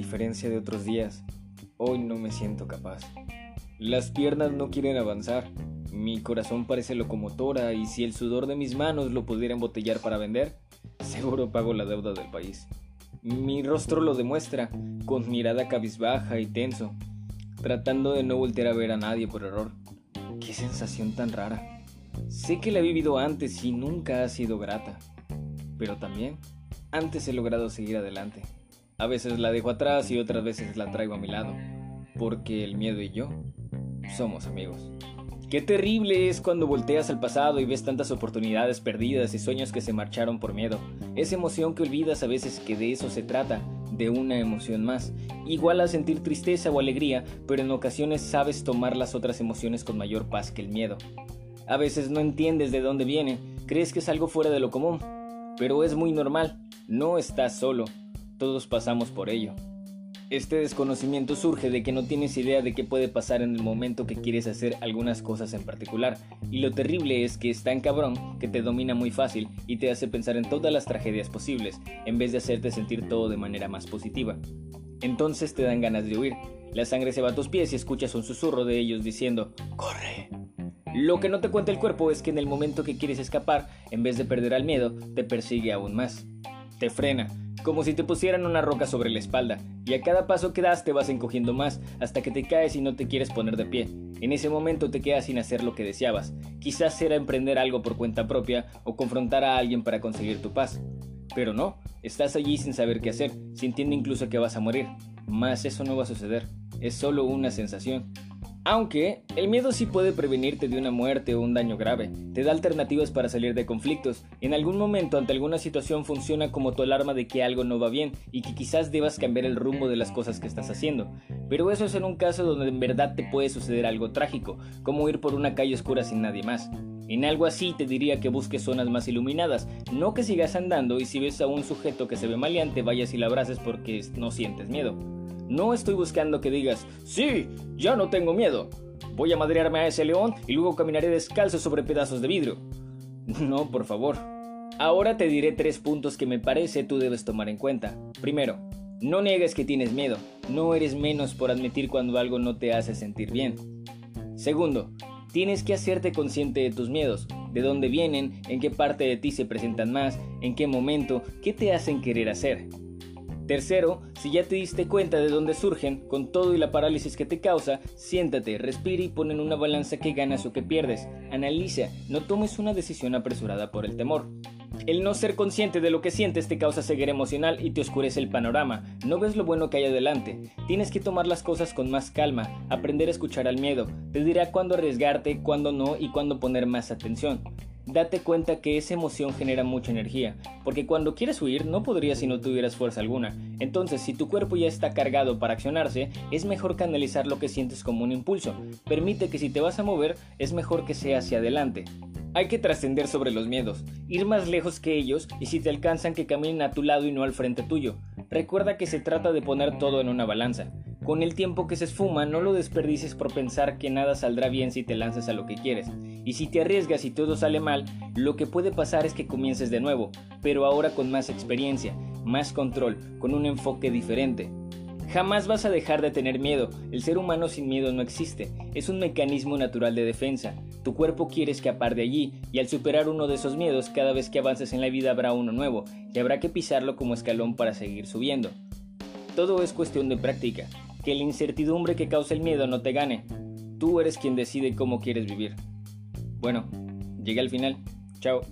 diferencia de otros días, hoy no me siento capaz. Las piernas no quieren avanzar, mi corazón parece locomotora y si el sudor de mis manos lo pudiera embotellar para vender, seguro pago la deuda del país. Mi rostro lo demuestra, con mirada cabizbaja y tenso, tratando de no voltear a ver a nadie por error. Qué sensación tan rara. Sé que la he vivido antes y nunca ha sido grata, pero también antes he logrado seguir adelante. A veces la dejo atrás y otras veces la traigo a mi lado, porque el miedo y yo somos amigos. Qué terrible es cuando volteas al pasado y ves tantas oportunidades perdidas y sueños que se marcharon por miedo. Esa emoción que olvidas a veces que de eso se trata, de una emoción más. Igual a sentir tristeza o alegría, pero en ocasiones sabes tomar las otras emociones con mayor paz que el miedo. A veces no entiendes de dónde viene, crees que es algo fuera de lo común, pero es muy normal, no estás solo, todos pasamos por ello. Este desconocimiento surge de que no tienes idea de qué puede pasar en el momento que quieres hacer algunas cosas en particular, y lo terrible es que es tan cabrón que te domina muy fácil y te hace pensar en todas las tragedias posibles, en vez de hacerte sentir todo de manera más positiva. Entonces te dan ganas de huir, la sangre se va a tus pies y escuchas un susurro de ellos diciendo, ¡Corre! Lo que no te cuenta el cuerpo es que en el momento que quieres escapar, en vez de perder al miedo, te persigue aún más. Te frena, como si te pusieran una roca sobre la espalda, y a cada paso que das te vas encogiendo más hasta que te caes y no te quieres poner de pie. En ese momento te quedas sin hacer lo que deseabas. Quizás era emprender algo por cuenta propia o confrontar a alguien para conseguir tu paz. Pero no, estás allí sin saber qué hacer, sintiendo incluso que vas a morir. Mas eso no va a suceder, es solo una sensación. Aunque el miedo sí puede prevenirte de una muerte o un daño grave, te da alternativas para salir de conflictos, en algún momento ante alguna situación funciona como tu alarma de que algo no va bien y que quizás debas cambiar el rumbo de las cosas que estás haciendo, pero eso es en un caso donde en verdad te puede suceder algo trágico, como ir por una calle oscura sin nadie más. En algo así te diría que busques zonas más iluminadas, no que sigas andando y si ves a un sujeto que se ve maleante vayas y la abraces porque no sientes miedo. No estoy buscando que digas, sí, ya no tengo miedo. Voy a madrearme a ese león y luego caminaré descalzo sobre pedazos de vidrio. No, por favor. Ahora te diré tres puntos que me parece tú debes tomar en cuenta. Primero, no niegues que tienes miedo. No eres menos por admitir cuando algo no te hace sentir bien. Segundo, tienes que hacerte consciente de tus miedos, de dónde vienen, en qué parte de ti se presentan más, en qué momento, qué te hacen querer hacer. Tercero, si ya te diste cuenta de dónde surgen, con todo y la parálisis que te causa, siéntate, respira y pon en una balanza que ganas o que pierdes. Analiza, no tomes una decisión apresurada por el temor. El no ser consciente de lo que sientes te causa ceguera emocional y te oscurece el panorama. No ves lo bueno que hay adelante. Tienes que tomar las cosas con más calma, aprender a escuchar al miedo. Te dirá cuándo arriesgarte, cuándo no y cuándo poner más atención date cuenta que esa emoción genera mucha energía, porque cuando quieres huir no podrías si no tuvieras fuerza alguna. Entonces, si tu cuerpo ya está cargado para accionarse, es mejor canalizar lo que sientes como un impulso. Permite que si te vas a mover, es mejor que sea hacia adelante. Hay que trascender sobre los miedos, ir más lejos que ellos y si te alcanzan que caminen a tu lado y no al frente tuyo. Recuerda que se trata de poner todo en una balanza. Con el tiempo que se esfuma, no lo desperdicies por pensar que nada saldrá bien si te lanzas a lo que quieres. Y si te arriesgas y todo sale mal, lo que puede pasar es que comiences de nuevo, pero ahora con más experiencia, más control, con un enfoque diferente. Jamás vas a dejar de tener miedo, el ser humano sin miedo no existe, es un mecanismo natural de defensa. Tu cuerpo quiere escapar de allí y al superar uno de esos miedos cada vez que avances en la vida habrá uno nuevo y habrá que pisarlo como escalón para seguir subiendo. Todo es cuestión de práctica, que la incertidumbre que causa el miedo no te gane. Tú eres quien decide cómo quieres vivir. Bueno, llegué al final. Chao.